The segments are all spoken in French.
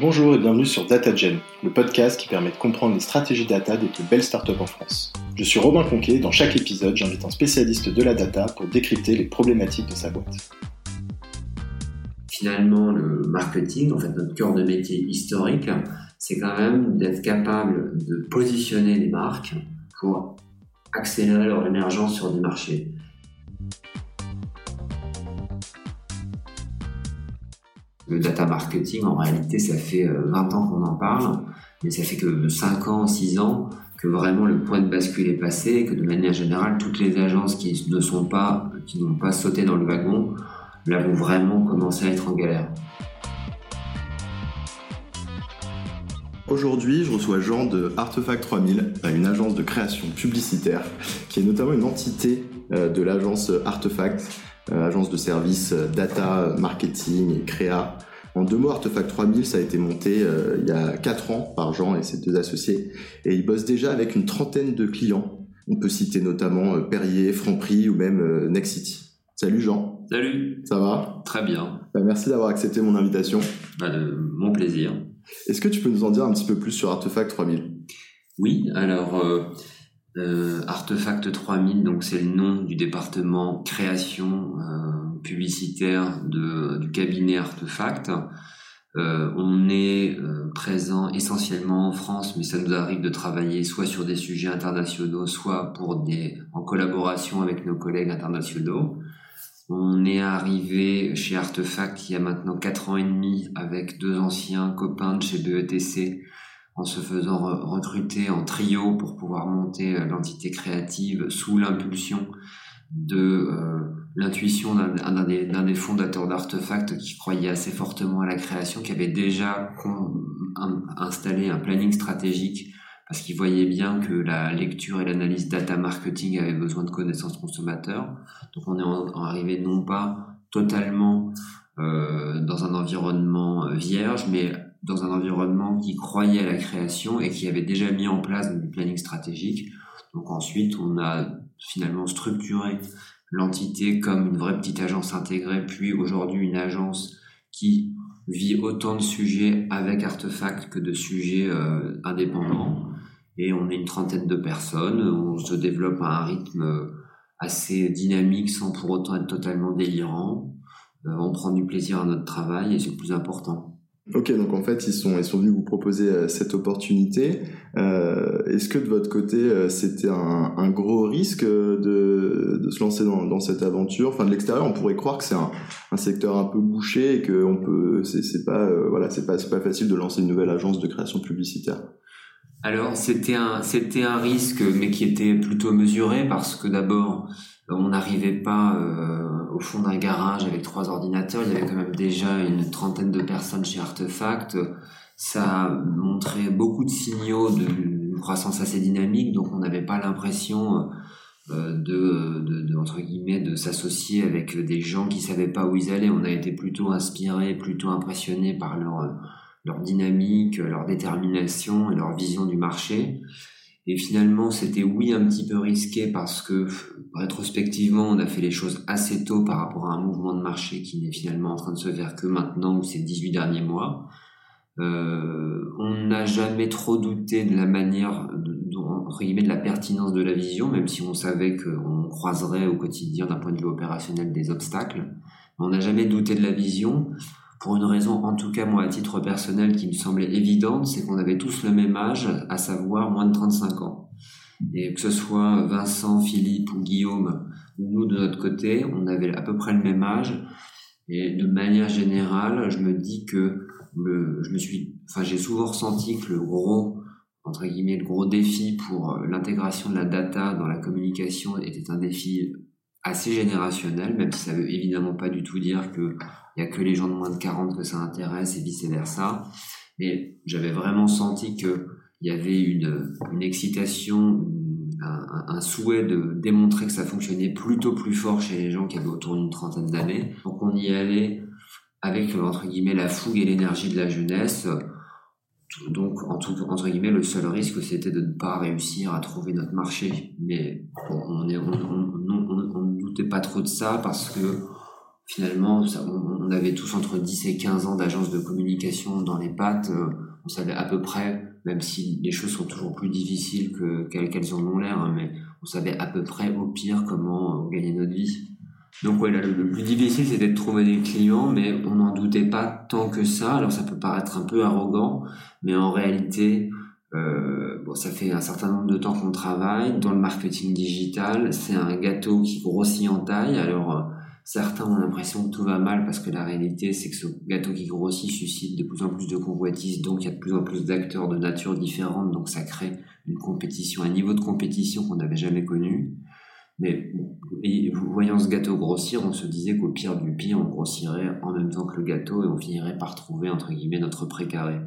Bonjour et bienvenue sur DataGen, le podcast qui permet de comprendre les stratégies data des plus belles startups en France. Je suis Robin Conquet et dans chaque épisode, j'invite un spécialiste de la data pour décrypter les problématiques de sa boîte. Finalement, le marketing, en fait notre cœur de métier historique, c'est quand même d'être capable de positionner les marques pour accélérer leur émergence sur des marchés. Data marketing, en réalité, ça fait 20 euh, ans qu'on en parle, mais ça fait que 5 ans, 6 ans que vraiment le point de bascule est passé que de manière générale, toutes les agences qui ne sont pas, qui n'ont pas sauté dans le wagon, là vont vraiment commencer à être en galère. Aujourd'hui, je reçois Jean de Artefact 3000, une agence de création publicitaire qui est notamment une entité euh, de l'agence Artefact agence de services euh, data, marketing et créa. En deux mots, Artefact 3000, ça a été monté euh, il y a quatre ans par Jean et ses deux associés. Et ils bossent déjà avec une trentaine de clients. On peut citer notamment Perrier, Franprix ou même Nexity. Salut Jean. Salut. Ça va? Très bien. Bah, merci d'avoir accepté mon invitation. Bah, de mon plaisir. Est-ce que tu peux nous en dire un petit peu plus sur Artefact 3000 Oui, alors euh, Artefact 3000, donc c'est le nom du département création euh, publicitaire de, du cabinet Artefact. Euh, on est euh, présent essentiellement en France, mais ça nous arrive de travailler soit sur des sujets internationaux, soit pour des en collaboration avec nos collègues internationaux. On est arrivé chez Artefact il y a maintenant quatre ans et demi avec deux anciens copains de chez BETC en se faisant recruter en trio pour pouvoir monter euh, l'entité créative sous l'impulsion de euh, l'intuition d'un des, fondateurs d'Artefact qui croyait assez fortement à la création, qui avait déjà installé un planning stratégique parce qu'il voyait bien que la lecture et l'analyse data marketing avaient besoin de connaissances consommateurs. Donc on est arrivé non pas totalement euh, dans un environnement vierge, mais dans un environnement qui croyait à la création et qui avait déjà mis en place du planning stratégique. Donc ensuite, on a finalement structuré l'entité comme une vraie petite agence intégrée, puis aujourd'hui une agence qui vit autant de sujets avec Artefact que de sujets euh, indépendants. Et on est une trentaine de personnes, on se développe à un rythme assez dynamique sans pour autant être totalement délirant. Euh, on prend du plaisir à notre travail et c'est le plus important. Ok, donc en fait, ils sont, ils sont venus vous proposer euh, cette opportunité. Euh, Est-ce que de votre côté, euh, c'était un, gros risque de, se lancer dans, cette aventure? Enfin, de l'extérieur, on pourrait croire que c'est un, secteur un peu bouché et que on peut, c'est pas, voilà, pas, facile de lancer une nouvelle agence de création publicitaire. Alors, c'était un risque, mais qui était plutôt mesuré parce que d'abord, on n'arrivait pas au fond d'un garage avec trois ordinateurs. Il y avait quand même déjà une trentaine de personnes chez Artefact. Ça montrait beaucoup de signaux d'une croissance assez dynamique, donc on n'avait pas l'impression euh, de, de, entre guillemets de s'associer avec des gens qui savaient pas où ils allaient. On a été plutôt inspiré, plutôt impressionné par leur leur dynamique, leur détermination et leur vision du marché. Et finalement, c'était oui un petit peu risqué parce que rétrospectivement, on a fait les choses assez tôt par rapport à un mouvement de marché qui n'est finalement en train de se faire que maintenant ou ces 18 derniers mois. Euh, on n'a jamais trop douté de la manière, de, guillemets, de la pertinence de la vision, même si on savait qu'on croiserait au quotidien d'un point de vue opérationnel des obstacles. On n'a jamais douté de la vision pour une raison, en tout cas moi à titre personnel, qui me semblait évidente, c'est qu'on avait tous le même âge, à savoir moins de 35 ans. Et que ce soit Vincent, Philippe ou Guillaume, ou nous de notre côté, on avait à peu près le même âge. Et de manière générale, je me dis que le, je me suis, enfin j'ai souvent ressenti que le gros, entre guillemets, le gros défi pour l'intégration de la data dans la communication était un défi assez générationnel, même si ça veut évidemment pas du tout dire que il y a que les gens de moins de 40 que ça intéresse et vice versa. Mais j'avais vraiment senti que il y avait une, excitation, un, souhait de démontrer que ça fonctionnait plutôt plus fort chez les gens qui avaient autour d'une trentaine d'années. Donc on y allait avec entre guillemets la fougue et l'énergie de la jeunesse. Donc en tout, entre guillemets le seul risque c'était de ne pas réussir à trouver notre marché. Mais on on, on, on, pas trop de ça parce que finalement, on, avait tous entre 10 et 15 ans d'agence de communication dans les pattes. Euh, on savait à peu près, même si les choses sont toujours plus difficiles que qu'elles en ont l'air, hein, mais on savait à peu près au pire comment gagner notre vie. Donc ouais, le, plus difficile c'était de trouver des clients, mais on n'en doutait pas tant que ça. Alors ça peut paraître un peu arrogant, mais en réalité, euh, bon, ça fait un certain nombre de temps qu'on travaille dans le marketing digital. C'est un gâteau qui grossit en taille. Alors euh, certains ont l'impression que tout va mal parce que la réalité c'est que ce gâteau qui grossit suscite de plus en plus de convoitises, donc il y a de plus en plus d'acteurs de nature différente, donc ça crée une compétition, un niveau de compétition qu'on n'avait jamais connu. Mais voyant ce gâteau grossir, on se disait qu'au pire du pire, on grossirait en même temps que le gâteau et on finirait par trouver, entre guillemets, notre précaré.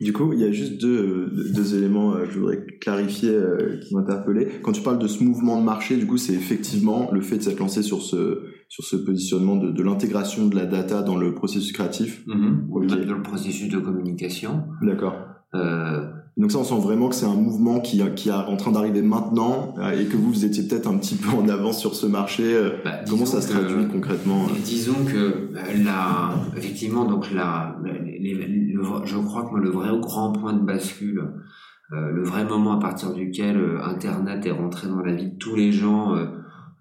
Du coup, il y a juste deux, deux éléments euh, que je voudrais clarifier euh, qui m'interpellaient. Quand tu parles de ce mouvement de marché, du coup, c'est effectivement le fait de s'être lancé sur ce, sur ce positionnement de, de l'intégration de la data dans le processus créatif. Mm-hmm. Dans le processus de communication. D'accord. Euh, donc ça, on sent vraiment que c'est un mouvement qui, qui est en train d'arriver maintenant euh, et que vous, vous étiez peut-être un petit peu en avance sur ce marché. Euh, bah, Comment ça se traduit concrètement euh Disons que la, effectivement, donc la, je crois que le vrai grand point de bascule, le vrai moment à partir duquel Internet est rentré dans la vie de tous les gens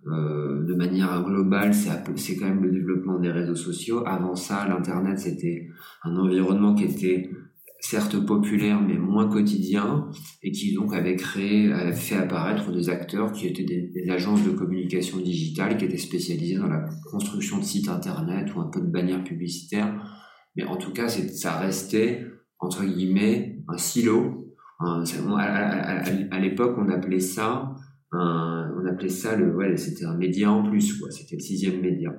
de manière globale, c'est quand même le développement des réseaux sociaux. Avant ça, l'Internet, c'était un environnement qui était certes populaire mais moins quotidien et qui donc avait créé, avait fait apparaître des acteurs qui étaient des, agences de communication digitale qui étaient spécialisées dans la construction de sites internet ou un peu de bannières publicitaires. Mais en tout cas, ça restait entre guillemets un silo. à, l'époque, on appelait ça, un, on appelait ça le, ouais, c'était un média en plus, quoi. C'était le sixième média.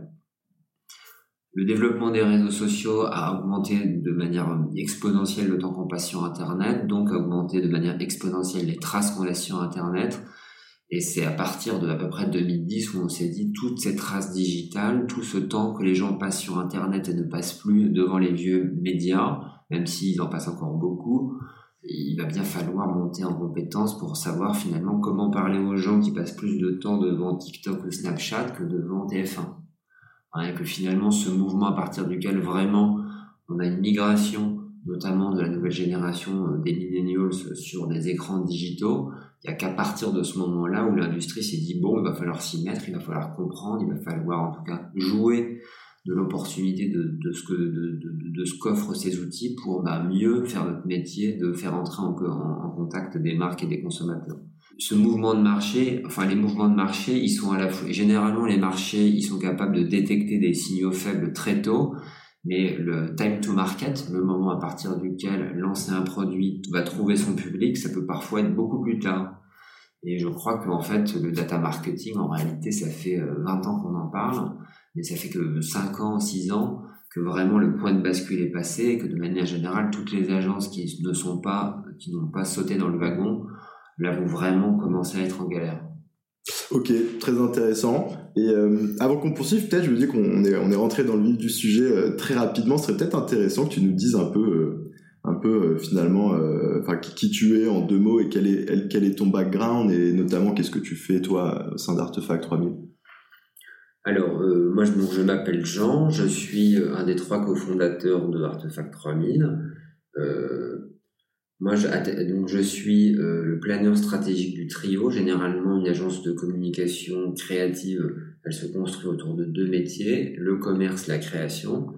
Le développement des réseaux sociaux a augmenté de manière exponentielle le temps qu'on passe sur Internet, donc a augmenté de manière exponentielle les traces qu'on laisse sur Internet. Et c'est à partir de à peu près 2010 où on s'est dit toutes ces traces digitales, tout ce temps que les gens passent sur Internet et ne passent plus devant les vieux médias, même s'ils en passent encore beaucoup, il va bien falloir monter en compétence pour savoir finalement comment parler aux gens qui passent plus de temps devant TikTok ou Snapchat que devant TF1 et que finalement ce mouvement à partir duquel vraiment on a une migration notamment de la nouvelle génération euh, des millennials sur des écrans digitaux, il n'y a qu'à partir de ce moment-là où l'industrie s'est dit bon, il va falloir s'y mettre, il va falloir comprendre, il va falloir en tout cas jouer de l'opportunité de, ce que de, ce qu'offrent ces outils pour bah, mieux faire notre métier, de faire entrer en, en contact des marques et des consommateurs ce mouvement de marché, enfin les mouvements de marché, ils sont à la fois généralement les marchés, ils sont capables de détecter des signaux faibles très tôt, mais le time to market, le moment à partir duquel lancer un produit va trouver son public, ça peut parfois être beaucoup plus tard. Et je crois qu'en fait, le data marketing, en réalité, ça fait 20 euh, ans qu'on en parle, mais ça fait que 5 ans, 6 ans que vraiment le point de bascule est passé, et que de manière générale, toutes les agences qui ne sont pas, qui n'ont pas sauté dans le wagon, là vous vraiment commencez à être en galère. Ok, très intéressant. Et euh, avant qu'on poursuive, peut-être, je me dis qu'on est, on est rentré dans le vif du sujet euh, très rapidement. Ce serait peut-être intéressant que tu nous dises un peu, euh, un peu finalement, enfin qui, tu es en deux mots et quel est, quel est ton background et notamment qu'est-ce que tu fais toi au sein d'Artefact 3000. Alors, moi, je, je m'appelle Jean, je suis un des trois cofondateurs de Artefact 3000. Moi, je, donc je suis euh, le planeur stratégique du trio. Généralement, une agence de communication créative, elle se construit autour de deux métiers, le commerce, la création.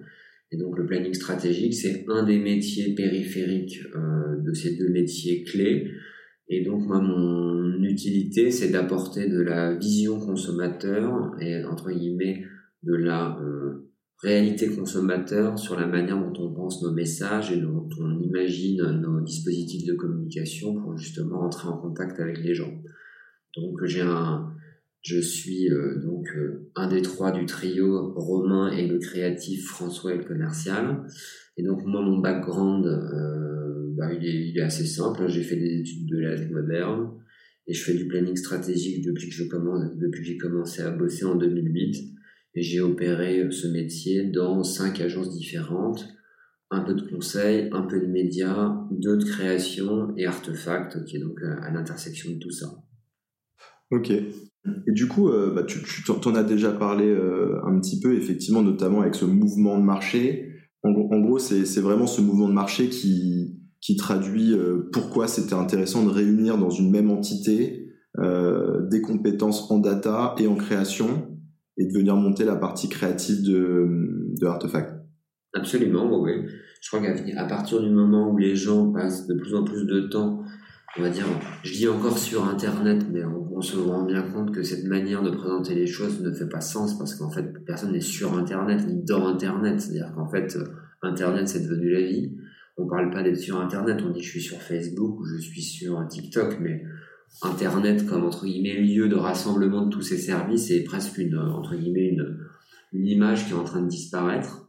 Et donc, le planning stratégique, c'est un des métiers périphériques euh, de ces deux métiers clés. Et donc, moi, mon utilité, c'est d'apporter de la vision consommateur et, entre guillemets, de la... Euh, réalité consommateur sur la manière dont on pense nos messages et dont on imagine nos dispositifs de communication pour justement entrer en contact avec les gens. Donc j'ai un, je suis euh, donc euh, un des trois du trio, Romain et le créatif, François et le commercial. Et donc moi mon background, euh, bah, il, est, il, est, assez simple. J'ai fait des études de l'âge moderne et je fais du planning stratégique depuis que je commence, depuis que j'ai commencé à bosser en 2008. Et j'ai opéré ce métier dans cinq agences différentes, un peu de conseil, un peu de médias, deux de création et artefact, qui est donc à l'intersection de tout ça. Ok. Et du coup, euh, bah, tu, t'en as déjà parlé euh, un petit peu, effectivement, notamment avec ce mouvement de marché. En, en gros, c'est, vraiment ce mouvement de marché qui, qui traduit euh, pourquoi c'était intéressant de réunir dans une même entité euh, des compétences en data et en création et de venir monter la partie créative de, de Artefact. Absolument, oui. Je crois qu'à partir du moment où les gens passent de plus en plus de temps on va dire, je dis encore sur Internet, mais on, se rend bien compte que cette manière de présenter les choses ne fait pas sens parce qu'en fait, personne n'est sur Internet ni dans Internet. C'est-à-dire qu'en fait, Internet, c'est devenu la vie. On parle pas d'être sur Internet, on dit je suis sur Facebook ou je suis sur TikTok, mais Internet comme entre guillemets lieu de rassemblement de tous ces services est presque une entre guillemets une, une image qui est en train de disparaître.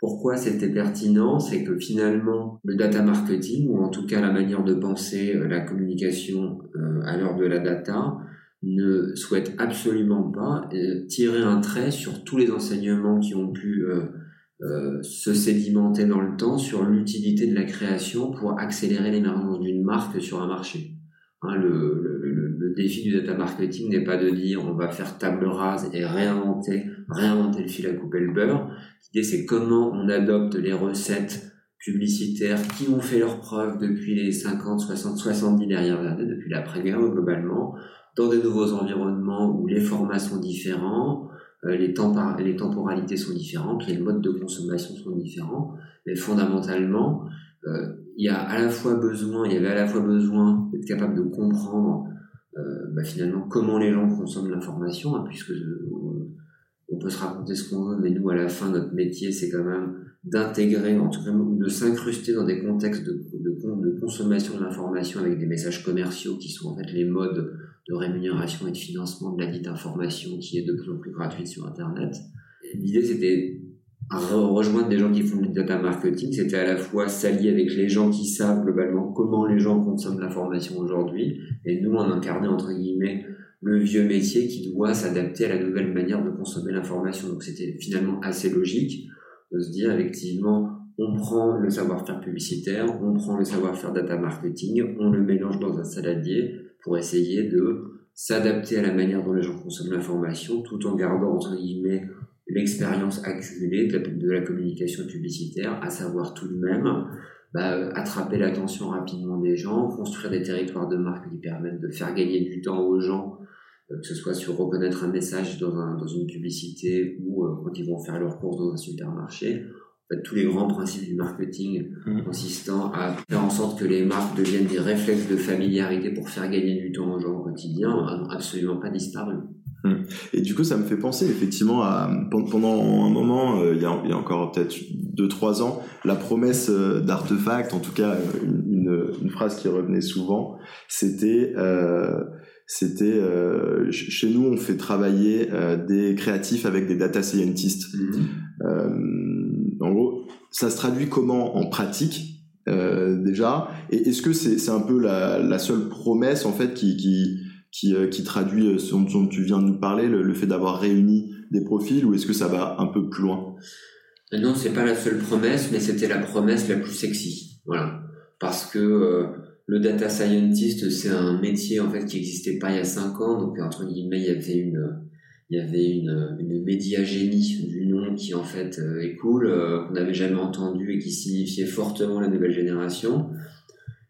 Pourquoi c'était pertinent? C'est que finalement, le data marketing, ou en tout cas la manière de penser euh, la communication euh, à l'heure de la data, ne souhaite absolument pas euh, tirer un trait sur tous les enseignements qui ont pu se sédimenter dans le temps sur l'utilité de la création pour accélérer l'émergence d'une marque sur un marché. Hein, le, défi du data marketing n'est pas de dire on va faire table rase et réinventer, réinventer le fil à couper le beurre. L'idée c'est comment on adopte les recettes publicitaires qui ont fait leurs preuves depuis les 50, 60, 70 dernières années, depuis l'après-guerre globalement, dans des nouveaux environnements où les formats sont différents, euh, les, les temporalités sont différentes, les modes de consommation sont différents, mais fondamentalement, euh, il y a à la fois besoin, il y avait à la fois besoin d'être capable de comprendre euh, bah, finalement comment les gens consomment l'information, hein, puisque euh, on peut se raconter ce qu'on veut, mais nous à la fin notre métier c'est quand même d'intégrer, en tout cas de s'incruster dans des contextes de, de, de consommation de l'information avec des messages commerciaux qui sont en fait les modes de rémunération et de financement de la dite information qui est de plus en plus gratuite sur Internet. L'idée c'était rejoindre des gens qui font du data marketing, c'était à la fois s'allier avec les gens qui savent globalement comment les gens consomment l'information aujourd'hui, et nous on incarnait entre guillemets le vieux métier qui doit s'adapter à la nouvelle manière de consommer l'information. Donc c'était finalement assez logique de se dire effectivement on prend le savoir-faire publicitaire, on prend le savoir-faire data marketing, on le mélange dans un saladier pour essayer de s'adapter à la manière dont les gens consomment l'information tout en gardant entre guillemets l'expérience accumulée de la, communication publicitaire, à savoir tout de même bah, attraper l'attention rapidement des gens, construire des territoires de marque qui permettent de faire gagner du temps aux gens, euh, que ce soit sur reconnaître un message dans une publicité ou euh, quand ils vont faire leurs courses dans un supermarché. En fait, tous les grands principes du marketing mmh. consistant à faire en sorte que les marques deviennent des réflexes de familiarité pour faire gagner du temps aux gens au quotidien n'ont absolument pas disparu. Hum. Et du coup, ça me fait penser effectivement à pendant un moment, euh, il, y a, il, y a, encore peut-être deux trois ans, la promesse euh, d'artefact, en tout cas une, une, phrase qui revenait souvent, c'était euh, c'était euh, chez nous on fait travailler euh, des créatifs avec des data scientists. Mmh. Ça se traduit comment? En pratique déjà? Et est-ce que c'est c'est un peu la, seule promesse en fait qui, qui qui, euh, traduit euh, ce dont tu viens de nous parler, le, fait d'avoir réuni des profils, ou est-ce que ça va un peu plus loin? Euh, Non, c'est pas la seule promesse, mais c'était la promesse la plus sexy. Voilà, parce que le data scientist, c'est un métier en fait qui n'existait pas il y a cinq ans, donc entre guillemets, il y avait une il y avait une, une médiagénie du nom qui en fait est cool, qu'on n'avait jamais entendu et qui signifiait fortement la nouvelle génération.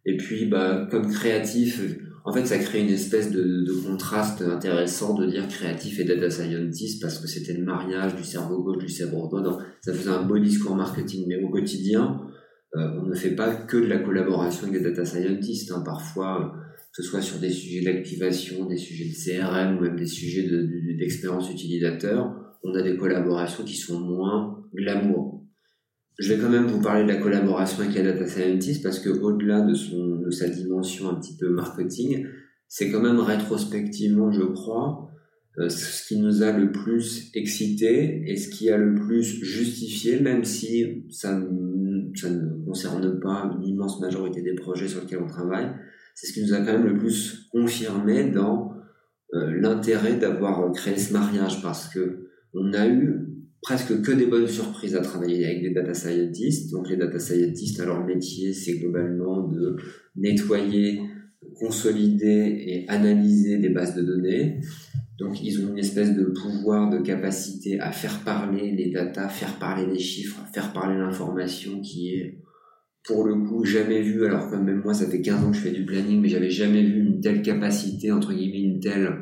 Et puis, bah, comme créatif, en fait, ça crée une espèce de, contraste intéressant de dire créatif et data scientist parce que c'était le mariage du cerveau gauche du cerveau droit. Ça faisait un beau discours marketing, mais au quotidien, euh, on ne fait pas que de la collaboration avec des data scientists. Hein. Parfois, que ce soit sur des sujets d'activation, des sujets de CRM ou même des sujets d'expérience de, utilisateur, on a des collaborations qui sont moins glamour. Je vais quand même vous parler de la collaboration avec la data scientist parce que au-delà de son de sa dimension un petit peu marketing, c'est quand même rétrospectivement, je crois, euh, ce qui nous a le plus excité et ce qui a le plus justifié, même si ça, ça ne concerne pas l'immense majorité des projets sur lesquels on travaille, c'est ce qui nous a quand même le plus confirmé dans euh, l'intérêt d'avoir créé ce mariage parce que on a eu presque que des bonnes surprises à travailler avec des data scientists. Donc les data scientists, leur métier, c'est globalement de nettoyer consolider et analyser des bases de données. Donc ils ont une espèce de pouvoir, de capacité à faire parler les datas, faire parler les chiffres, faire parler l'information qui est pour le coup jamais vu, alors que même moi ça fait 15 ans que je fais du planning, mais j'avais jamais vu une telle capacité, entre guillemets, une telle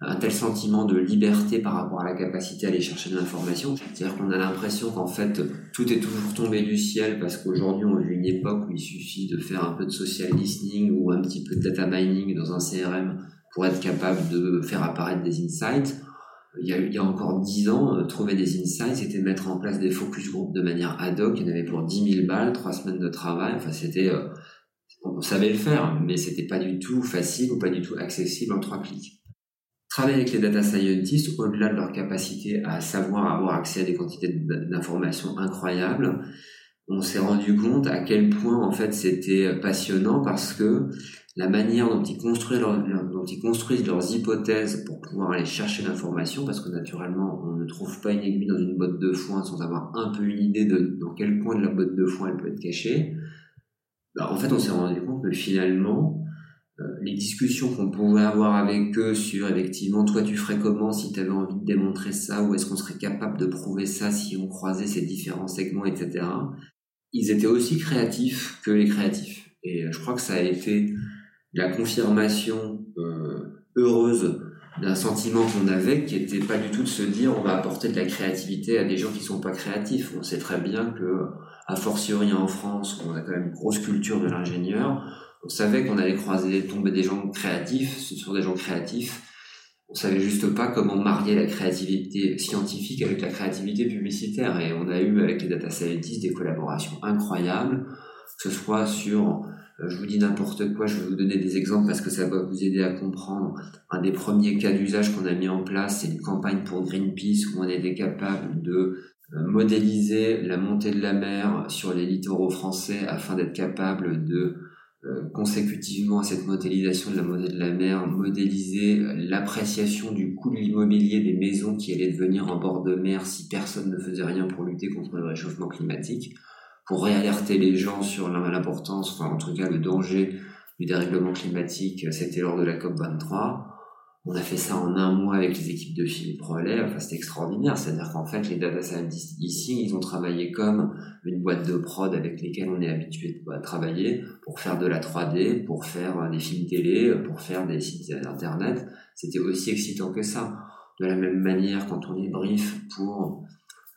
un tel sentiment de liberté par rapport à la capacité à aller chercher de l'information. C'est-à-dire qu'on a l'impression qu'en fait, tout est toujours tombé du ciel parce qu'aujourd'hui, on vit une époque où il suffit de faire un peu de social listening ou un petit peu de data mining dans un CRM pour être capable de faire apparaître des insights. Il y a, il y a encore dix ans, euh, trouver des insights, c'était mettre en place des focus groups de manière ad hoc. Il y en avait pour 10 000 balles, trois semaines de travail. Enfin, c'était, euh, on savait le faire, mais c'était pas du tout facile ou pas du tout accessible en trois clics travailler avec les data scientists, au-delà de leur capacité à savoir avoir accès à des quantités d'informations incroyables, on s'est rendu compte à quel point en fait c'était passionnant parce que la manière dont ils construisent, leurs hypothèses pour pouvoir aller chercher l'information, parce que naturellement on ne trouve pas une aiguille dans une botte de foin sans avoir un peu une idée de dans quel coin de la botte de foin elle peut être cachée. Bah, en fait, on s'est rendu compte que finalement, euh, les discussions qu'on pouvait avoir avec eux sur effectivement toi tu ferais comment si tu avais envie de démontrer ça ou est-ce qu'on serait capable de prouver ça si on croisait ces différents segments etc ils étaient aussi créatifs que les créatifs et euh, je crois que ça a été la confirmation euh, heureuse d'un sentiment qu'on avait qui était pas du tout de se dire on va apporter de la créativité à des gens qui sont pas créatifs on sait très bien que a fortiori en France on a quand même une grosse culture de l'ingénieur on savait qu'on allait croiser, tomber des gens créatifs, ce sont des gens créatifs. On savait juste pas comment marier la créativité scientifique avec la créativité publicitaire. Et on a eu avec les data scientists des collaborations incroyables, que ce soit sur, euh, je vous dis n'importe quoi, je vais vous donner des exemples parce que ça va vous aider à comprendre. Un des premiers cas d'usage qu'on a mis en place, c'est une campagne pour Greenpeace où on était capable de euh, modéliser la montée de la mer sur les littoraux français afin d'être capable de euh, consécutivement à cette modélisation de la monnaie de la mer, modéliser l'appréciation du coût de l'immobilier des maisons qui allaient devenir en bord de mer si personne ne faisait rien pour lutter contre le réchauffement climatique, pour réalerter les gens sur l'importance, enfin en tout cas le danger du dérèglement climatique, c'était lors de la COP 23. On a fait ça en un mois avec les équipes de Philippe Relais. Enfin, c'était extraordinaire. C'est-à-dire qu'en fait, les data scientists ici, ils ont travaillé comme une boîte de prod avec lesquelles on est habitué à travailler pour faire de la 3D, pour faire des films télé, pour faire des sites internet. C'était aussi excitant que ça. De la même manière, quand on les brief pour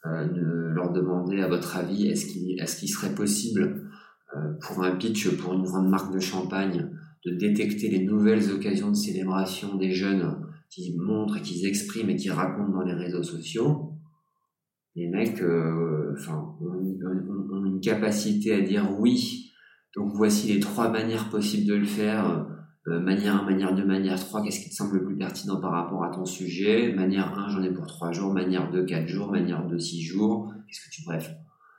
euh, leur demander à votre avis, est-ce qu'il est qu'il serait possible euh, pour un pitch pour une grande marque de champagne de détecter les nouvelles occasions de célébration des jeunes qui montrent et qui expriment et qui racontent dans les réseaux sociaux, les mecs euh, enfin, ont, une capacité à dire oui. Donc voici les trois manières possibles de le faire. Euh, manière 1, manière 2, manière 3, qu'est-ce qui te semble le plus pertinent par rapport à ton sujet? Manière 1, j'en ai pour 3 jours. Manière 2, 4 jours. Manière 2, 6 jours. Qu'est-ce que tu... Bref,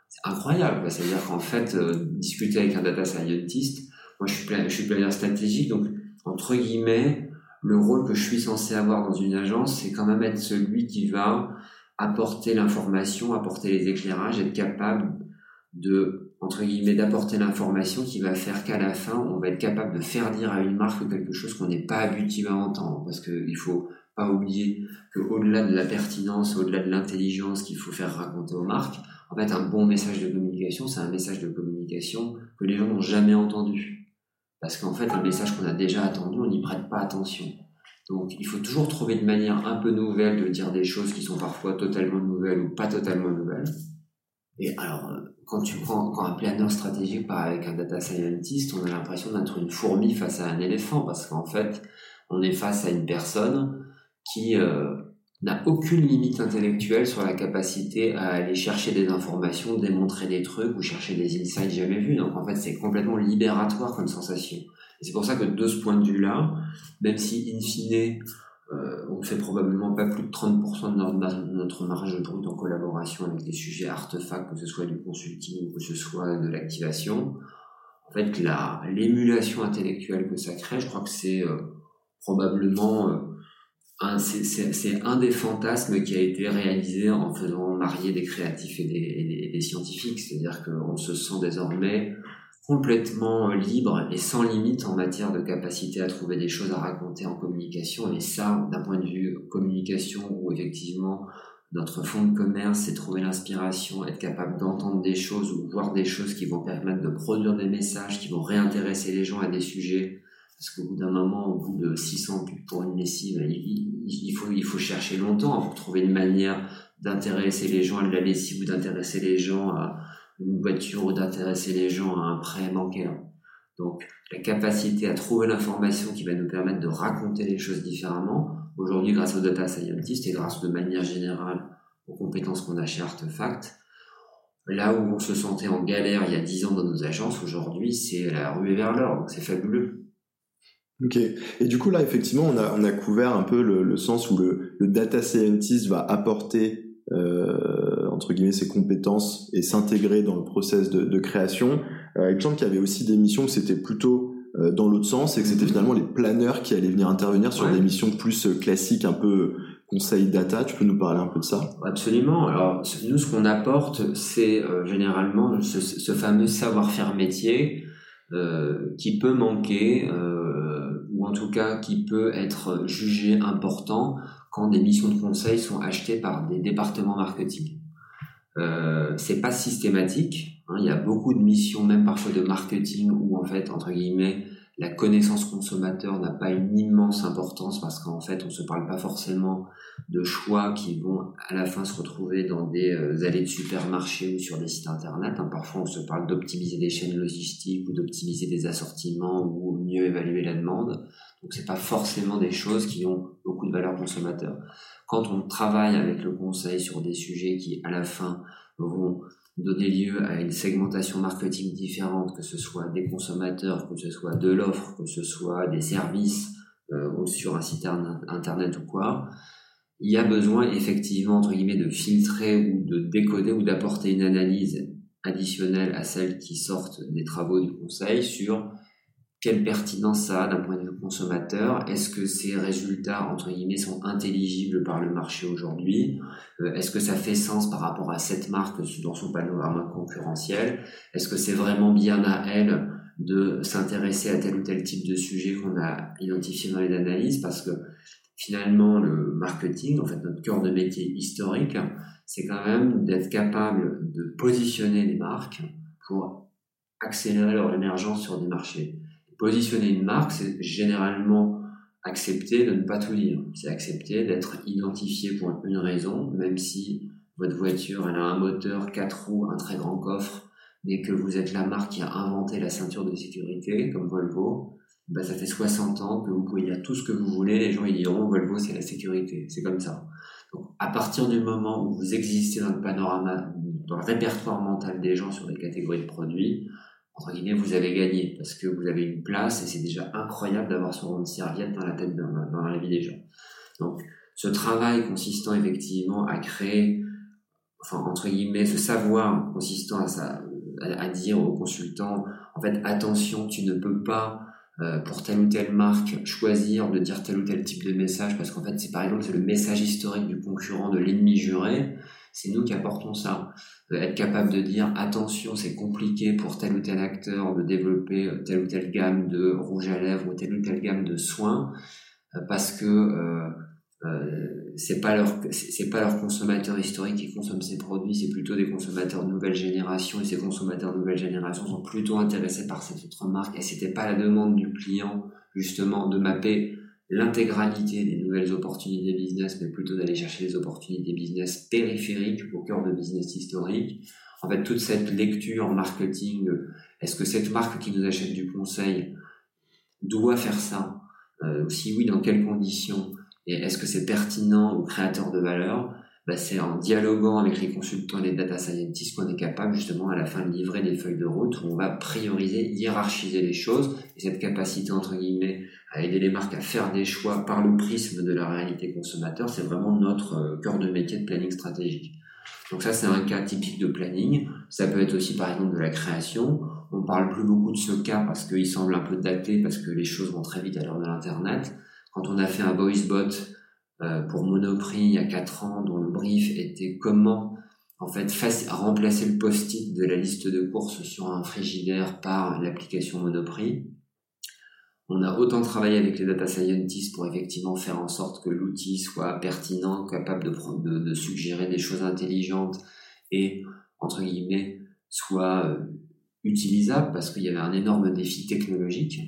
c'est incroyable. C'est-à-dire qu'en fait, euh, discuter avec un data scientist, moi, je suis, je suis player stratégique, donc, entre guillemets, le rôle que je suis censé avoir dans une agence, c'est quand même être celui qui va apporter l'information, apporter les éclairages, être capable de, entre guillemets, d'apporter l'information qui va faire qu'à la fin, on va être capable de faire dire à une marque quelque chose qu'on n'est pas habitué à entendre. Parce qu'il faut pas oublier qu'au-delà de la pertinence, au-delà de l'intelligence qu'il faut faire raconter aux marques, en fait, un bon message de communication, c'est un message de communication que les gens n'ont jamais entendu. Parce qu'en fait, un message qu'on a déjà attendu, on n'y prête pas attention. Donc, il faut toujours trouver une manière un peu nouvelle de dire des choses qui sont parfois totalement nouvelles ou pas totalement nouvelles. Et alors, euh, quand tu prends, quand un planeur stratégique part avec un data scientist, on a l'impression d'être une fourmi face à un éléphant parce qu'en fait, on est face à une personne qui euh, n'a aucune limite intellectuelle sur la capacité à aller chercher des informations, démontrer des trucs ou chercher des insights jamais vus. Donc en fait, c'est complètement libératoire comme sensation. C'est pour ça que de ce point de vue-là, même si in fine, euh, on fait probablement pas plus de 30% de notre, marge brute en collaboration avec des sujets artefacts, que ce soit du consulting ou que ce soit de l'activation, en fait, l'émulation intellectuelle que ça crée, je crois que c'est euh, probablement... Euh, c'est un des fantasmes qui a été réalisé en faisant marier des créatifs et des, scientifiques. C'est-à-dire qu'on se sent désormais complètement libre et sans limite en matière de capacité à trouver des choses à raconter en communication. Et ça, d'un point de vue communication, où effectivement notre fond de commerce, c'est trouver l'inspiration, être capable d'entendre des choses ou voir des choses qui vont permettre de produire des messages, qui vont réintéresser les gens à des sujets. Parce qu'au bout d'un moment, au bout de 600 pubs pour une lessive, il, faut, il faut chercher longtemps pour trouver une manière d'intéresser les gens à la lessive ou d'intéresser les gens à une voiture ou d'intéresser les gens à un prêt bancaire. Donc, la capacité à trouver l'information qui va nous permettre de raconter les choses différemment, Aujourd'hui, grâce aux data scientists et grâce de manière générale aux compétences qu'on a chez Artefact, là où on se sentait en galère il y a 10 ans dans nos agences, aujourd'hui, c'est la ruée vers l'or, donc c'est fabuleux. Ok. Et du coup, là, effectivement, on a, couvert un peu le, sens où le, le, data scientist va apporter, euh, entre guillemets, ses compétences et s'intégrer dans le process de, de création. Euh, il me semble qu'il y avait aussi des missions où c'était plutôt euh, dans l'autre sens et que c'était mhm. finalement les planeurs qui allaient venir intervenir sur des missions plus euh, classiques, un peu conseil data. Tu peux nous parler un peu de ça? Absolument. Alors nous, ce qu'on apporte, c'est euh, généralement ce, ce, fameux savoir-faire métier euh, qui peut manquer euh, ou en tout cas qui peut être jugé important quand des missions de conseil sont achetées par des départements marketing. Euh, c'est pas systématique. Hein. Il y a beaucoup de missions, même parfois de marketing, où en fait, entre guillemets, la connaissance consommateur n'a pas une immense importance parce qu'en fait, on se parle pas forcément de choix qui vont à la fin se retrouver dans des euh, allées de supermarché ou sur des sites internet. Hein. Parfois, on se parle d'optimiser des chaînes logistiques ou d'optimiser des assortiments ou mieux évaluer la demande. Donc, c'est pas forcément des choses qui ont beaucoup de valeur consommateur. Quand on travaille avec le conseil sur des sujets qui, à la fin, vont donner lieu à une segmentation marketing différente, que ce soit des consommateurs, que ce soit de l'offre, que ce soit des services euh, ou sur un site internet ou quoi, il y a besoin effectivement, entre guillemets, de filtrer ou de décoder ou d'apporter une analyse additionnelle à celles qui sortent des travaux du conseil sur quelle pertinence ça a d'un point de vue consommateur? Est-ce que ces résultats, entre guillemets, sont intelligibles par le marché aujourd'hui? Euh, Est-ce que ça fait sens par rapport à cette marque dans son panorama concurrentiel? Est-ce que c'est vraiment bien à elle de s'intéresser à tel ou tel type de sujet qu'on a identifié dans les analyses? Parce que finalement, le marketing, en fait, notre cœur de métier historique, c'est quand même d'être capable de positionner des marques pour accélérer leur émergence sur des marchés positionner une marque, c'est généralement accepter de ne pas tout dire. C'est accepter d'être identifié pour une raison, même si votre voiture elle a un moteur, quatre roues, un très grand coffre, mais que vous êtes la marque qui a inventé la ceinture de sécurité, comme Volvo, ben ça fait 60 ans que vous pouvez dire tout ce que vous voulez, les gens ils diront Volvo c'est la sécurité, c'est comme ça. Donc à partir du moment où vous existez dans le panorama, dans le répertoire mental des gens sur les catégories de produits, entre guillemets, vous avez gagné parce que vous avez une place et c'est déjà incroyable d'avoir ce rond de serviette dans la tête, dans, dans la vie des gens. Donc, ce travail consistant effectivement à créer, enfin, entre guillemets, ce savoir consistant à, à, dire aux consultants, en fait, attention, tu ne peux pas, euh, pour telle ou telle marque, choisir de dire tel ou tel type de message parce qu'en fait, c'est par exemple, c'est le message historique du concurrent, de l'ennemi juré c'est nous qui apportons ça. Être capable de dire attention, c'est compliqué pour tel ou tel acteur de développer telle ou telle gamme de rouge à lèvres ou telle ou telle gamme de soins euh, parce que euh, euh, c'est pas leur c'est pas leur consommateur historique qui consomme ces produits, c'est plutôt des consommateurs de nouvelle génération et ces consommateurs de nouvelle génération sont plutôt intéressés par cette autre marque et c'était pas la demande du client justement de mapper l'intégralité des nouvelles opportunités business, mais plutôt d'aller chercher des opportunités business périphériques au cœur de business historique. En fait, toute cette lecture marketing, est-ce que cette marque qui nous achète du conseil doit faire ça? Euh, Si oui, dans quelles conditions? Et est-ce que c'est pertinent ou créateur de valeur? Bah, c'est en dialoguant avec les consultants les data scientists qu'on est capable justement à la fin de livrer des feuilles de route où on va prioriser, hiérarchiser les choses. Et cette capacité entre guillemets à aider les marques à faire des choix par le prisme de la réalité consommateur, c'est vraiment notre euh, cœur de métier de planning stratégique. Donc ça c'est un cas typique de planning. Ça peut être aussi par exemple de la création. On parle plus beaucoup de ce cas parce qu'il semble un peu daté parce que les choses vont très vite à l'heure de l'internet. Quand on a fait un voice bot euh, pour Monoprix il y a 4 ans, dont le brief était comment en fait remplacer le post-it de la liste de courses sur un frigidaire par l'application Monoprix. On a autant travaillé avec les data scientists pour effectivement faire en sorte que l'outil soit pertinent, capable de, suggérer des choses intelligentes et, entre guillemets, soit euh, utilisable parce qu'il y avait un énorme défi technologique.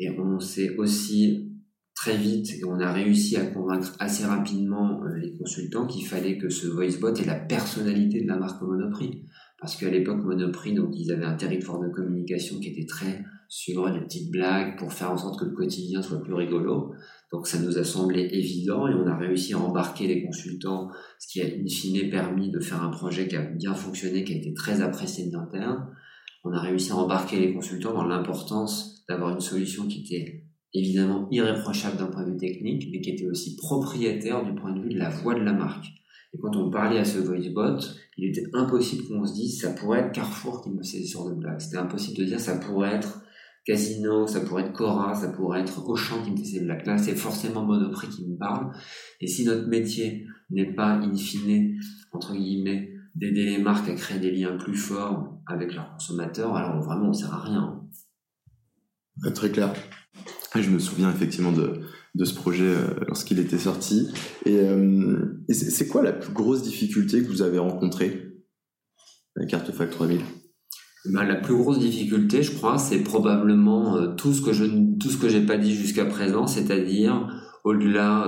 Et on s'est aussi très vite et on a réussi à convaincre assez rapidement euh, les consultants qu'il fallait que ce voicebot ait la personnalité de la marque Monoprix. Parce qu'à l'époque, Monoprix, donc, ils avaient un territoire de communication qui était très sur les petites blagues pour faire en sorte que le quotidien soit plus rigolo. Donc, ça nous a semblé évident et on a réussi à embarquer les consultants, ce qui a in fine permis de faire un projet qui a bien fonctionné, qui a été très apprécié d'interne. On a réussi à embarquer les consultants dans l'importance d'avoir une solution qui était évidemment irréprochable d'un point de vue technique, mais qui était aussi propriétaire du point de vue de la voix de la marque. Et quand on parlait à ce voicebot, il était impossible qu'on se dise ça pourrait être Carrefour qui me ce genre de blague. C'était impossible de dire ça pourrait être Casino, ça pourrait être Cora, ça pourrait être Auchan qui me fait ces blagues. Là, c'est forcément Monoprix qui me parle. Et si notre métier n'est pas, in fine, entre guillemets, d'aider les marques à créer des liens plus forts avec leurs consommateurs, alors vraiment, on sert à rien. Très clair. Je me souviens effectivement de, de ce projet euh, lorsqu'il était sorti. Et, euh, c'est quoi la plus grosse difficulté que vous avez rencontrée avec Artefact 3000 la plus grosse difficulté, je crois, c'est probablement euh, tout ce que je tout ce que j'ai pas dit jusqu'à présent, c'est-à-dire au-delà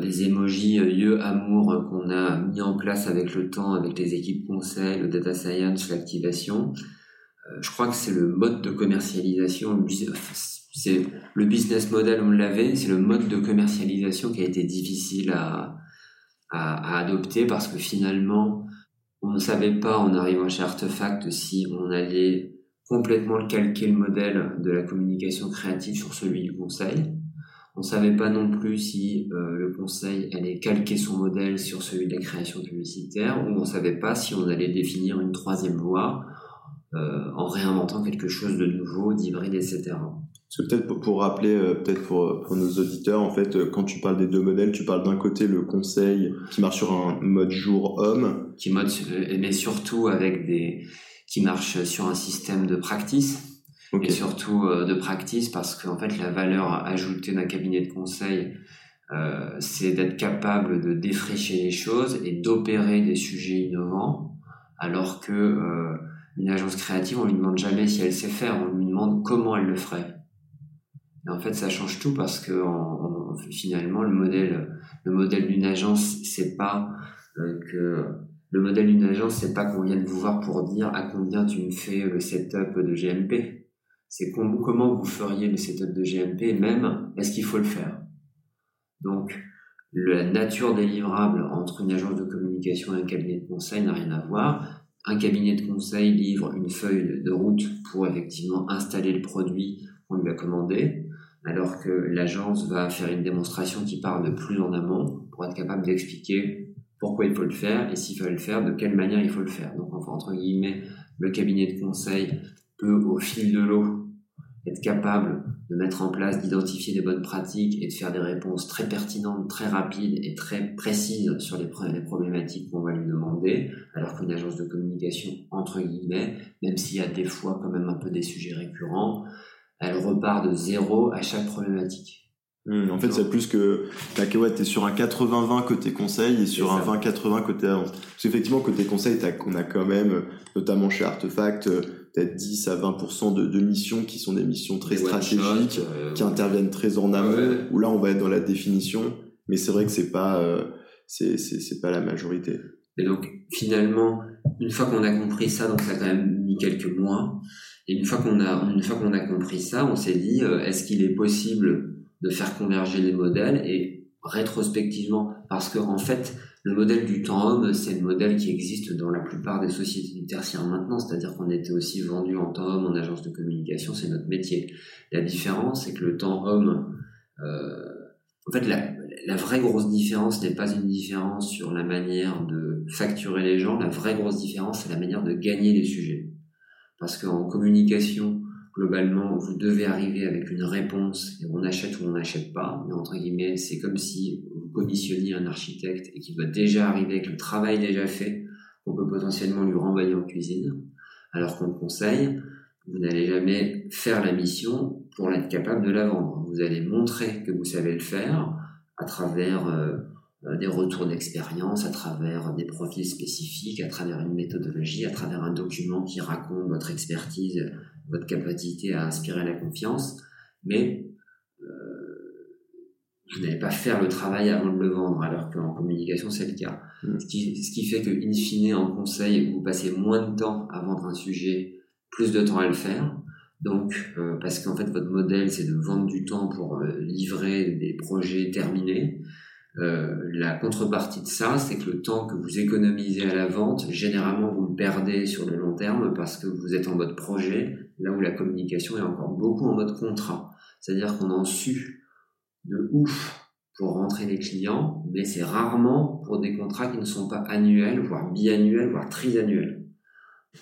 des émojis yeux amour qu'on a mis en place avec le temps, avec les équipes conseil, le data science, l'activation. je crois que c'est le mode de commercialisation, c'est le business model, on l'avait, c'est le mode de commercialisation qui a été difficile à, à, adopter parce que finalement, on ne savait pas en arrivant chez Artefact si on allait complètement calquer le modèle de la communication créative sur celui du conseil. On ne savait pas non plus si euh, le conseil allait calquer son modèle sur celui de la création publicitaire, ou on ne savait pas si on allait définir une troisième voie euh, en réinventant quelque chose de nouveau, d'hybride, etc. Parce que peut-être pour, rappeler, euh, peut-être pour, pour, nos auditeurs, en fait, euh, quand tu parles des deux modèles, tu parles d'un côté le conseil qui marche sur un mode jour-homme. Qui mode, euh, mais surtout avec des, qui marche sur un système de practice. Et surtout de practice parce qu'en fait, la valeur ajoutée d'un cabinet de conseil, euh, c'est d'être capable de défricher les choses et d'opérer des sujets innovants, alors que euh, une agence créative, on lui demande jamais si elle sait faire, on lui demande comment elle le ferait. Et en fait, ça change tout parce que finalement, le modèle, le modèle d'une agence, c'est pas euh, que le modèle d'une agence, c'est pas qu'on vienne vous voir pour dire à combien tu me fais le setup de GMP. C'est comment vous feriez le setup de GMP et même est-ce qu'il faut le faire? Donc, la nature des livrables entre une agence de communication et un cabinet de conseil n'a rien à voir. Un cabinet de conseil livre une feuille de route pour effectivement installer le produit qu'on lui a commandé alors que l'agence va faire une démonstration qui part de plus en amont pour être capable d'expliquer pourquoi il faut le faire et s'il faut le faire, de quelle manière il faut le faire. Donc, entre guillemets, le cabinet de conseil peut, au fil de l'eau, être capable de mettre en place, d'identifier des bonnes pratiques et de faire des réponses très pertinentes, très rapides et très précises sur les, problématiques qu'on va lui demander, alors qu'une agence de communication, entre guillemets, même s'il y a des fois quand même un peu des sujets récurrents, elle repart de zéro à chaque problématique. Hmm, en fait, c'est plus que la tu es sur un 80-20 côté conseil et sur un 20-80 côté avance. Parce qu'effectivement, côté conseil, on a quand même, notamment chez Artefact, euh, peut-être 10 à 20% de, de, missions qui sont des missions très stratégiques, euh, qui interviennent très en amont, où là, on va être dans la définition. Mais c'est vrai que c'est pas, euh, c'est, c'est, pas la majorité. Et donc, finalement, une fois qu'on a compris ça, donc ça a quand même mis quelques mois, et une fois qu'on a, une fois qu'on a compris ça, on s'est dit, euh, est-ce qu'il est possible de faire converger les modèles et rétrospectivement, parce que en fait, le modèle du temps homme, c'est le modèle qui existe dans la plupart des sociétés du tertiaire maintenant, c'est-à-dire qu'on était aussi vendu en temps homme en agence de communication, c'est notre métier. La différence, c'est que le temps homme, euh, en fait, la, la vraie grosse différence n'est pas une différence sur la manière de facturer les gens, la vraie grosse différence, c'est la manière de gagner les sujets. Parce qu'en communication, globalement, vous devez arriver avec une réponse et on achète ou on n'achète pas. Mais entre guillemets, c'est comme si vous commissionniez un architecte et qu'il doit déjà arriver avec le travail déjà fait qu'on peut potentiellement lui renvoyer en cuisine, alors qu'on conseille, vous n'allez jamais faire la mission pour être capable de la vendre. Vous allez montrer que vous savez le faire à travers euh, des retours d'expérience, à travers des profils spécifiques, à travers une méthodologie, à travers un document qui raconte votre expertise, votre capacité à inspirer la confiance. Mais vous n'allez pas faire le travail avant de le vendre, alors qu'en communication, c'est le cas. Mm. Ce, qui, ce qui fait que, in fine, en conseil, vous passez moins de temps à vendre un sujet, plus de temps à le faire. Donc, euh, parce qu'en fait, votre modèle, c'est de vendre du temps pour euh, livrer des projets terminés. Euh, la contrepartie de ça, c'est que le temps que vous économisez à la vente, généralement, vous le perdez sur le long terme parce que vous êtes en mode projet, là où la communication est encore beaucoup en mode contrat. C'est-à-dire qu'on en su de ouf pour rentrer les clients, mais c'est rarement pour des contrats qui ne sont pas annuels, voire biannuels, voire triannuels.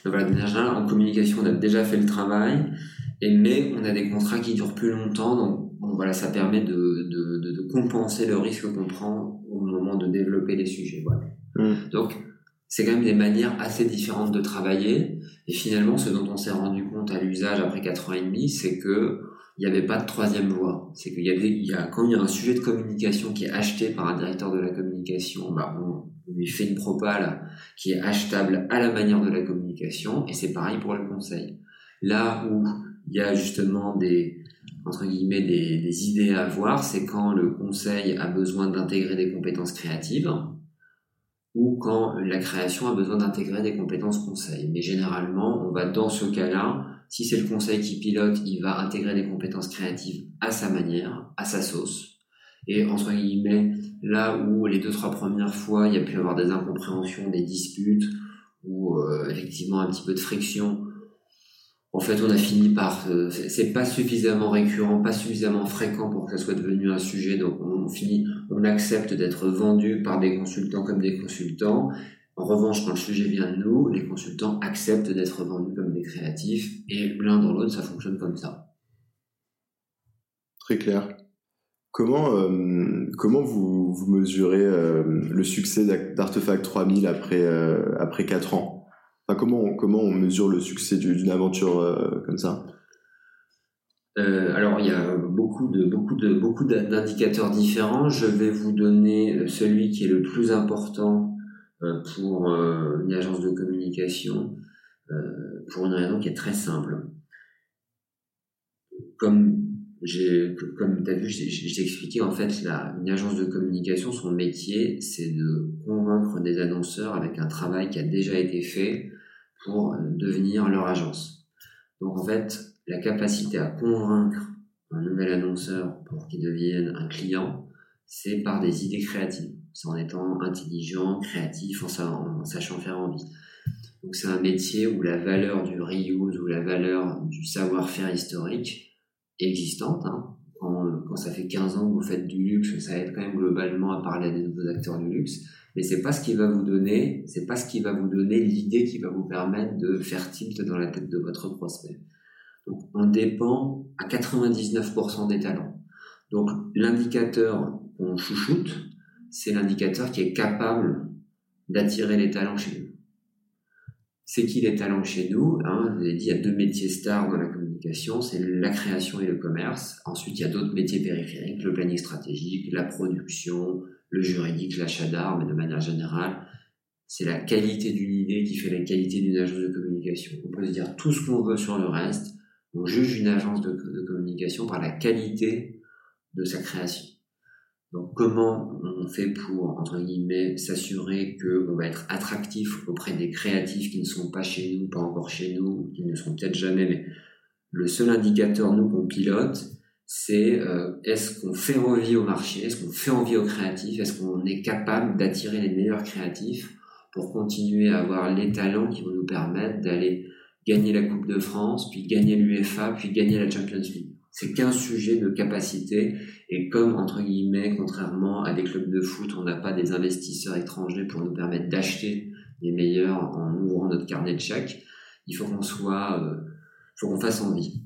Donc voilà, déjà, en communication, on a déjà fait le travail, mais on a des contrats qui durent plus longtemps, donc voilà, ça permet de, de, de, compenser le risque qu'on prend au moment de développer les sujets. Voilà. Mmh. Donc, c'est quand même des manières assez différentes de travailler, et finalement, ce dont on s'est rendu compte à l'usage après 4 ans et demi, c'est que il n'y avait pas de troisième voie. C'est qu'il y avait, il y a, quand il y a un sujet de communication qui est acheté par un directeur de la communication, bah, on, lui fait une propale qui est achetable à la manière de la communication, et c'est pareil pour le conseil. Là où il y a justement des, entre guillemets, des, idées à avoir, c'est quand le conseil a besoin d'intégrer des compétences créatives, ou quand la création a besoin d'intégrer des compétences conseil. Mais généralement, on va dans ce cas-là si c'est le conseil qui pilote, il va intégrer des compétences créatives à sa manière, à sa sauce. Et entre guillemets, là où les deux trois premières fois, il y a pu y avoir des incompréhensions, des disputes, ou euh, effectivement un petit peu de friction, en fait, on a fini par, euh, c'est pas suffisamment récurrent, pas suffisamment fréquent pour que ça soit devenu un sujet. Donc, on finit, on accepte d'être vendu par des consultants comme des consultants, en revanche, quand le sujet vient de nous, les consultants acceptent d'être vendus comme des créatifs et l'un dans l'autre, ça fonctionne comme ça. Très clair. Comment, euh, vous, mesurez euh, le succès d'Artefact 3000 après, après 4 ans? Comment, comment on mesure le succès d'une aventure comme ça? Alors il y a beaucoup de beaucoup de beaucoup d'indicateurs différents. Je vais vous donner celui qui est le plus important euh, pour euh, une agence de communication euh, pour une raison qui est très simple. Comme j'ai, comme tu as vu, j'ai expliqué, en fait, la, une agence de communication, son métier, c'est de convaincre des annonceurs avec un travail qui a déjà été fait pour devenir leur agence. Donc, en fait, la capacité à convaincre un nouvel annonceur pour qu'il devienne un client, c'est par des idées créatives c'est en étant intelligent, créatif, en, sachant faire envie. Donc c'est un métier où la valeur du reuse ou la valeur du savoir-faire historique existante. Hein. Quand, quand, ça fait 15 ans que vous faites du luxe, ça aide quand même globalement à parler à des nouveaux acteurs du luxe. Mais c'est pas ce qui va vous donner, c'est pas ce qui va vous donner l'idée qui va vous permettre de faire tilt dans la tête de votre prospect. Donc on dépend à 99% des talents. Donc l'indicateur qu'on chouchoute, c'est l'indicateur qui est capable d'attirer les talents chez nous. C'est qui les talents chez nous hein, Vous avez dit, il y a deux métiers stars dans la communication, c'est la création et le commerce. Ensuite, il y a d'autres métiers périphériques, le planning stratégique, la production, le juridique, l'achat d'art, mais de manière générale, c'est la qualité d'une idée qui fait la qualité d'une agence de communication. On peut se dire tout ce qu'on veut sur le reste, on juge une agence de communication par la qualité de sa création. Donc comment on fait pour, entre guillemets, s'assurer qu'on va être attractif auprès des créatifs qui ne sont pas chez nous, pas encore chez nous, qui ne seront peut-être jamais, mais le seul indicateur, nous, qu'on pilote, c'est euh, est-ce qu'on fait envie au marché, est-ce qu'on fait envie aux créatifs, est-ce qu'on est capable d'attirer les meilleurs créatifs pour continuer à avoir les talents qui vont nous permettre d'aller gagner la Coupe de France, puis gagner l'UEFA, puis gagner la Champions League? C'est qu'un sujet de capacité et comme, entre guillemets, contrairement à des clubs de foot, on n'a pas des investisseurs étrangers pour nous permettre d'acheter les meilleurs en ouvrant notre carnet de chèques, il faut qu'on soit, euh, faut qu'on fasse envie.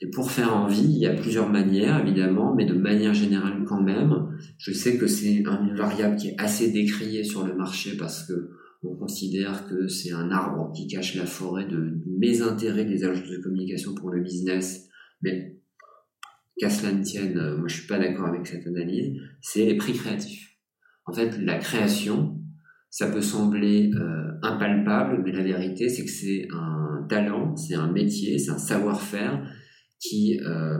Et pour faire envie, il y a plusieurs manières, évidemment, mais de manière générale quand même. Je sais que c'est une variable qui est assez décriée sur le marché parce que on considère que c'est un arbre qui cache la forêt de, mes intérêts des agences de communication pour le business, mais qu'à cela ne tienne, euh, moi je suis pas d'accord avec cette analyse, c'est les prix créatifs. En fait, la création, ça peut sembler euh, impalpable, mais la vérité c'est que c'est un talent, c'est un métier, c'est un savoir-faire qui euh,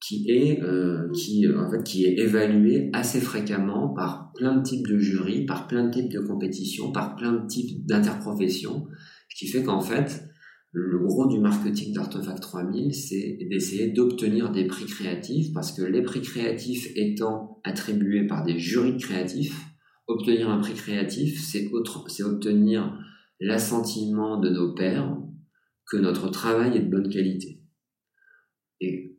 qui est euh, qui en fait qui est évalué assez fréquemment par plein de types de jurys, par plein de types de compétitions, par plein de types d'interprofessions, ce qui fait qu'en fait le gros du marketing d'Artefact 3000, c'est d'essayer d'obtenir des prix créatifs parce que les prix créatifs étant attribués par des jurys créatifs, obtenir un prix créatif, c'est obtenir l'assentiment de nos pairs que notre travail est de bonne qualité. Et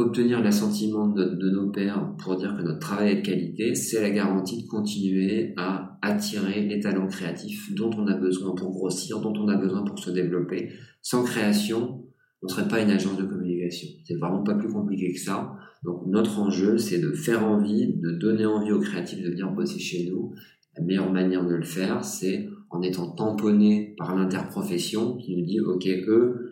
obtenir l'assentiment de, nos pairs pour dire que notre travail est de qualité, c'est la garantie de continuer à attirer les talents créatifs dont on a besoin pour grossir, dont on a besoin pour se développer. Sans création, on ne serait pas une agence de communication. C'est vraiment pas plus compliqué que ça. Donc notre enjeu, c'est de faire envie, de donner envie aux créatifs de venir bosser chez nous. La meilleure manière de le faire, c'est en étant tamponné par l'interprofession qui nous dit, OK, eux,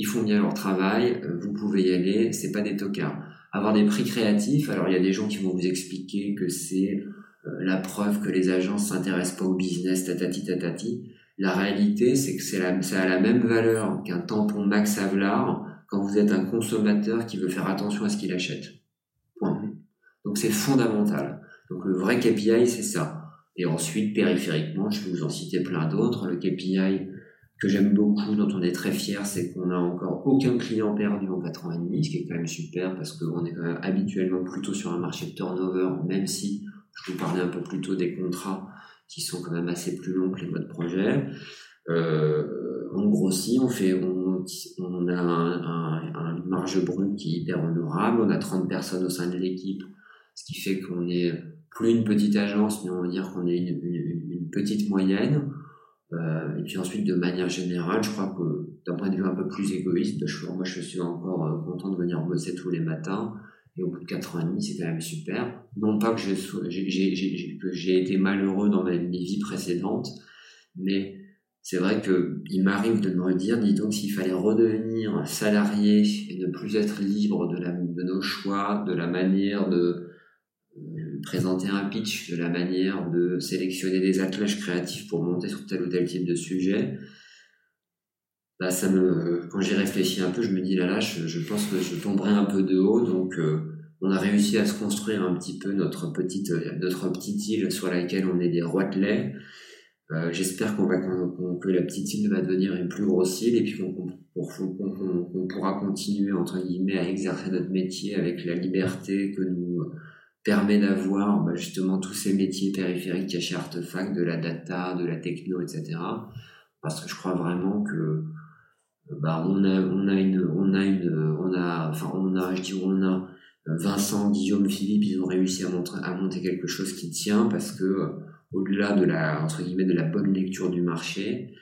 ils font bien leur travail, euh, vous pouvez y aller, c'est pas des tocards. Avoir des prix créatifs, alors il y a des gens qui vont vous expliquer que c'est euh, la preuve que les agences s'intéressent pas au business, tatati tatati. La réalité, c'est que c'est la, ça a la même valeur qu'un tampon Max Havelaar quand vous êtes un consommateur qui veut faire attention à ce qu'il achète. Point. Donc c'est fondamental. Donc le vrai KPI, c'est ça. Et ensuite, périphériquement, je peux vous en citer plein d'autres. Le KPI que j'aime beaucoup, dont on est très fier, c'est qu'on n'a encore aucun client perdu en 4 ans et demi, ce qui est quand même super parce qu'on est quand même habituellement plutôt sur un marché de turnover, même si je vous parlais un peu plus tôt des contrats qui sont quand même assez plus longs que les modes projet. Euh, on grossit, on fait, on, a un, une marge brute qui est hyper honorable, on a 30 personnes au sein de l'équipe, ce qui fait qu'on est plus une petite agence, mais on va dire qu'on est une, une petite moyenne. Euh, et puis ensuite, de manière générale, je crois que d'un point de vue un peu plus égoïste, je, moi je suis encore euh, content de venir bosser tous les matins. Et au bout de 4 ans et demi, c'est quand même super. Non pas que j'ai été malheureux dans ma, mes vies précédentes, mais c'est vrai que il m'arrive de me dire, dis donc, s'il fallait redevenir salarié et ne plus être libre de, la, de nos choix, de la manière de, présenter un pitch, de la manière de sélectionner des attelages créatifs pour monter sur tel ou tel type de sujet, bah ça me, quand j'y réfléchis un peu, je me dis là là, je, pense que je tomberai un peu de haut, donc euh, on a réussi à se construire un petit peu notre petite notre petite île sur laquelle on est des roitelets. Euh, J'espère qu'on va que la petite île va devenir une plus grosse île et puis qu'on pourra continuer entre guillemets à exercer notre métier avec la liberté que nous permet d'avoir bah, justement tous ces métiers périphériques qu'il y a chez Artefact, de la data, de la techno, etc. Parce que je crois vraiment que bah, on a on a une on a une on a enfin on a je dis on a Vincent, Guillaume, Philippe, ils ont réussi à, monter, à monter quelque chose qui tient parce que au-delà de la entre guillemets de la bonne lecture du marché,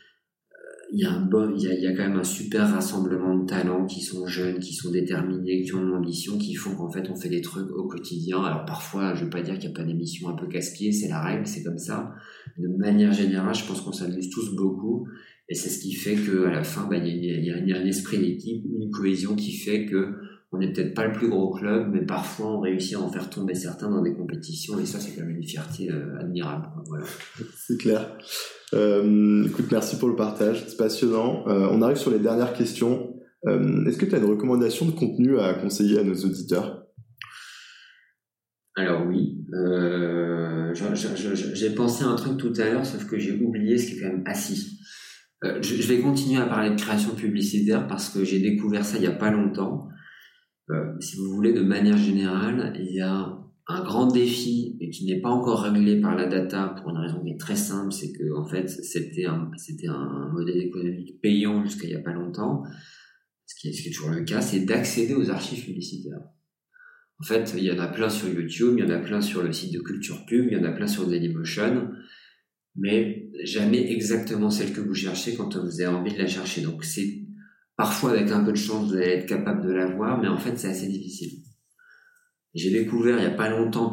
il y a un bon, il y a, y a quand même un super rassemblement de talents qui sont jeunes, qui sont déterminés, qui ont de l'ambition, qui font qu'en fait on fait des trucs au quotidien. Alors parfois, je veux pas dire qu'il n'y a pas d'émissions un peu casse-pieds, c'est la règle, c'est comme ça. De manière générale, je pense qu'on s'amuse tous beaucoup, et c'est ce qui fait que à la fin, bah, il y, a, il y a un esprit d'équipe, une cohésion qui fait que on n'est peut-être pas le plus gros club, mais parfois on réussit à en faire tomber certains dans des compétitions, et ça c'est quand même une fierté euh, admirable. Voilà. C'est clair. Euh, écoute, merci pour le partage, c'est passionnant. Euh, on arrive sur les dernières questions. Est-ce que tu as une recommandation de contenu à conseiller à nos auditeurs? Alors oui, j'ai pensé à un truc tout à l'heure, sauf que j'ai oublié ce qui est quand même assis. Euh, je, je, vais continuer à parler de création publicitaire parce que j'ai découvert ça il n'y a pas longtemps. Euh, si vous voulez, de manière générale, il y a un grand défi et qui n'est pas encore réglé par la data pour une raison qui est très simple, c'est que en fait c'était un un modèle économique payant jusqu'à il y a pas longtemps, ce qui est, ce qui est toujours le cas, c'est d'accéder aux archives publicitaires. En fait, il y en a plein sur YouTube, il y en a plein sur le site de Culture Pub, il y en a plein sur Dailymotion, mais jamais exactement celle que vous cherchez quand vous avez envie de la chercher. Donc c'est parfois avec un peu de chance vous allez être capable de la voir, mais en fait c'est assez difficile. J'ai découvert il n'y a pas longtemps,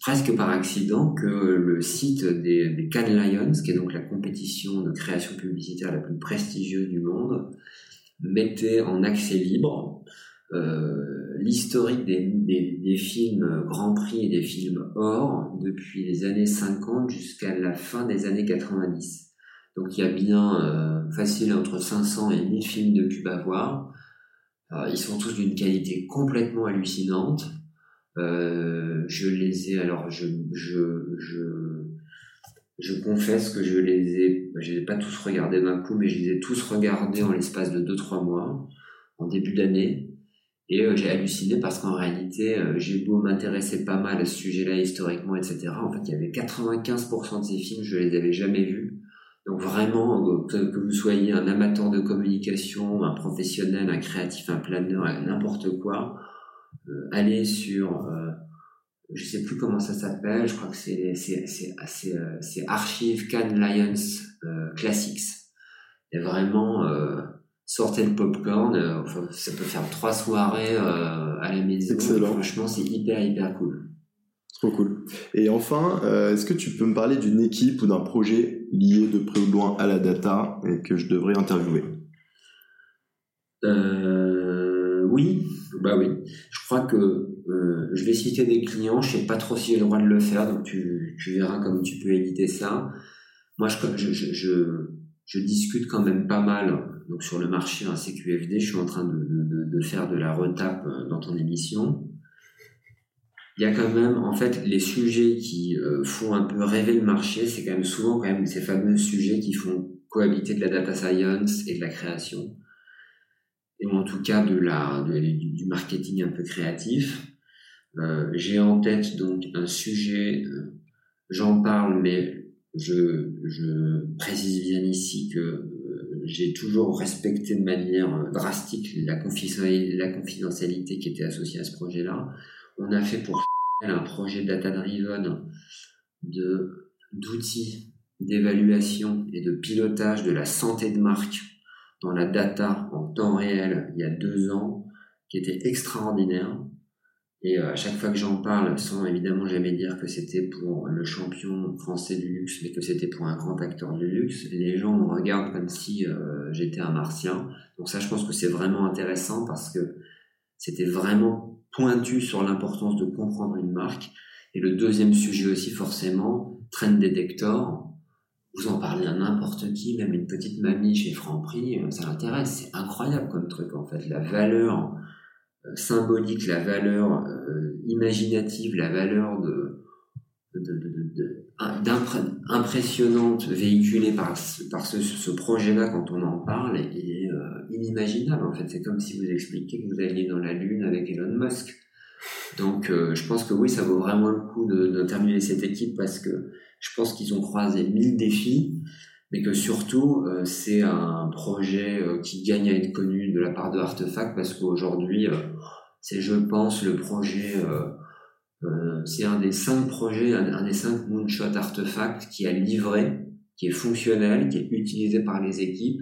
presque par accident, que le site des, des Cannes Lions, qui est donc la compétition de création publicitaire la plus prestigieuse du monde, mettait en accès libre euh, l'historique des, films Grand Prix et des films or depuis les années 50 jusqu'à la fin des années 90. Donc il y a bien euh, facile entre 500 et 1000 films de pub à voir. Euh, ils sont tous d'une qualité complètement hallucinante. Euh, je les ai, alors je, je, je, je confesse que je les ai, je les ai pas tous regardés d'un coup, mais je les ai tous regardés en l'espace de 2-3 mois, en début d'année. Et j'ai halluciné parce qu'en réalité, j'ai beau m'intéresser pas mal à ce sujet-là historiquement, etc. En fait, il y avait 95% de ces films, je les avais jamais vus. Donc vraiment, euh, que, vous soyez un amateur de communication, un professionnel, un créatif, un planeur, n'importe quoi, euh, allez sur, euh, je sais plus comment ça s'appelle, je crois que c'est euh, Archive Can Lions Classics. Et vraiment, sortez le popcorn. Enfin, ça peut faire trois soirées à la maison. Excellent. Franchement, c'est hyper hyper cool. Trop cool. Et enfin, est-ce que tu peux me parler d'une équipe ou d'un projet lié de près ou de loin à la data et que je devrais interviewer euh, Oui, bah oui. Je crois que euh, je vais citer des clients, je sais pas trop si j'ai le droit de le faire, donc tu, tu verras comment tu peux éditer ça. Moi, je, je, je, je, discute quand même pas mal donc sur le marché en CQFD. Je suis en train de, de, de faire de la retape euh, dans ton émission. Il y a quand même, en fait, les sujets qui euh, font un peu rêver le marché, c'est quand même souvent quand même ces fameux sujets qui font cohabiter de la data science et de la création et en tout cas de la, du marketing un peu créatif. Euh, j'ai en tête donc un sujet, euh, j'en parle, mais je, précise bien ici que j'ai toujours respecté de manière drastique la confidentialité qui était associée à ce projet-là. On a fait pour un projet data-driven de d'outils d'évaluation et de pilotage de la santé de marque dans la data en temps réel il y a deux ans, qui était extraordinaire. Et euh, à chaque fois que j'en parle, sans évidemment jamais dire que c'était pour le champion français du luxe, mais que c'était pour un grand acteur du luxe, les gens me regardent comme si euh, j'étais un martien. Donc ça, je pense que c'est vraiment intéressant parce que c'était vraiment pointu sur l'importance de comprendre une marque. Et le deuxième sujet aussi, forcément, Trend Detector, vous en parlez à n'importe qui, même une petite mamie chez Franprix, euh, ça l'intéresse. C'est incroyable comme truc en fait. La valeur euh, symbolique, la valeur euh, imaginative, la valeur de, impressionnante véhiculée par, ce, projet-là quand on en parle est, inimaginable en fait. C'est comme si vous expliquiez que vous alliez dans la Lune avec Elon Musk. Donc je pense que oui, ça vaut vraiment le coup de, terminer cette équipe parce que je pense qu'ils ont croisé mille défis, mais que surtout, euh, c'est un projet euh, qui gagne à être connu de la part de Artefact parce qu'aujourd'hui, euh, c'est, je pense, le projet, c'est un des cinq projets, un, des cinq moonshot Artefact qui a livré, qui est fonctionnel, qui est utilisé par les équipes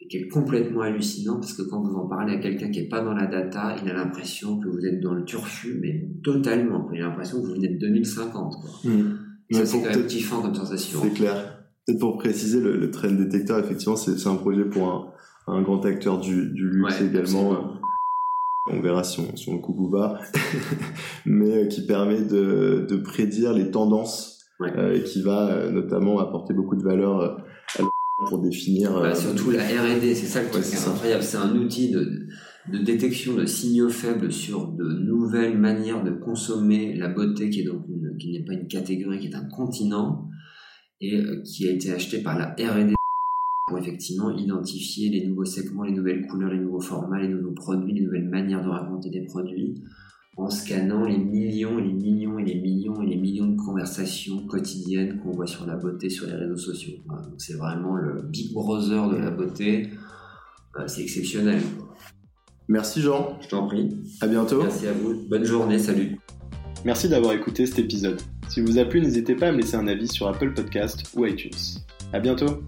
et qui est complètement hallucinant parce que quand vous en parlez à quelqu'un qui est pas dans la data, il a l'impression que vous êtes dans le turfu, mais totalement. Il a l'impression que vous venez de 2050. Quoi. Mmh. Ça, c'est quand même kiffant comme sensation. C'est clair. Peut-être pour préciser, le, le trend détecteur, effectivement, c'est un projet pour un, un, grand acteur du, du luxe également. On verra si on, si on le coupe ou pas. Mais euh, qui permet de, de prédire les tendances euh, et qui va euh, notamment apporter beaucoup de valeur à pour définir. Bah, surtout la R&D, c'est ça le truc c'est incroyable. C'est un outil de, de détection de signaux faibles sur de nouvelles manières de consommer la beauté qui est donc qui n'est pas une catégorie, qui est un continent et qui a été acheté par la R&D pour effectivement identifier les nouveaux segments, les nouvelles couleurs, les nouveaux formats, les nouveaux produits, les nouvelles manières de raconter des produits en scannant les millions et les millions et les millions et les millions de conversations quotidiennes qu'on voit sur la beauté sur les réseaux sociaux. c'est vraiment le Big Brother de la beauté. Euh, c'est exceptionnel. Merci Jean. Je t'en prie. À bientôt. Merci à vous. Bonne journée. Salut. Merci d'avoir écouté cet épisode. Si vous a plu, n'hésitez pas à me laisser un avis sur Apple Podcast ou iTunes. À bientôt.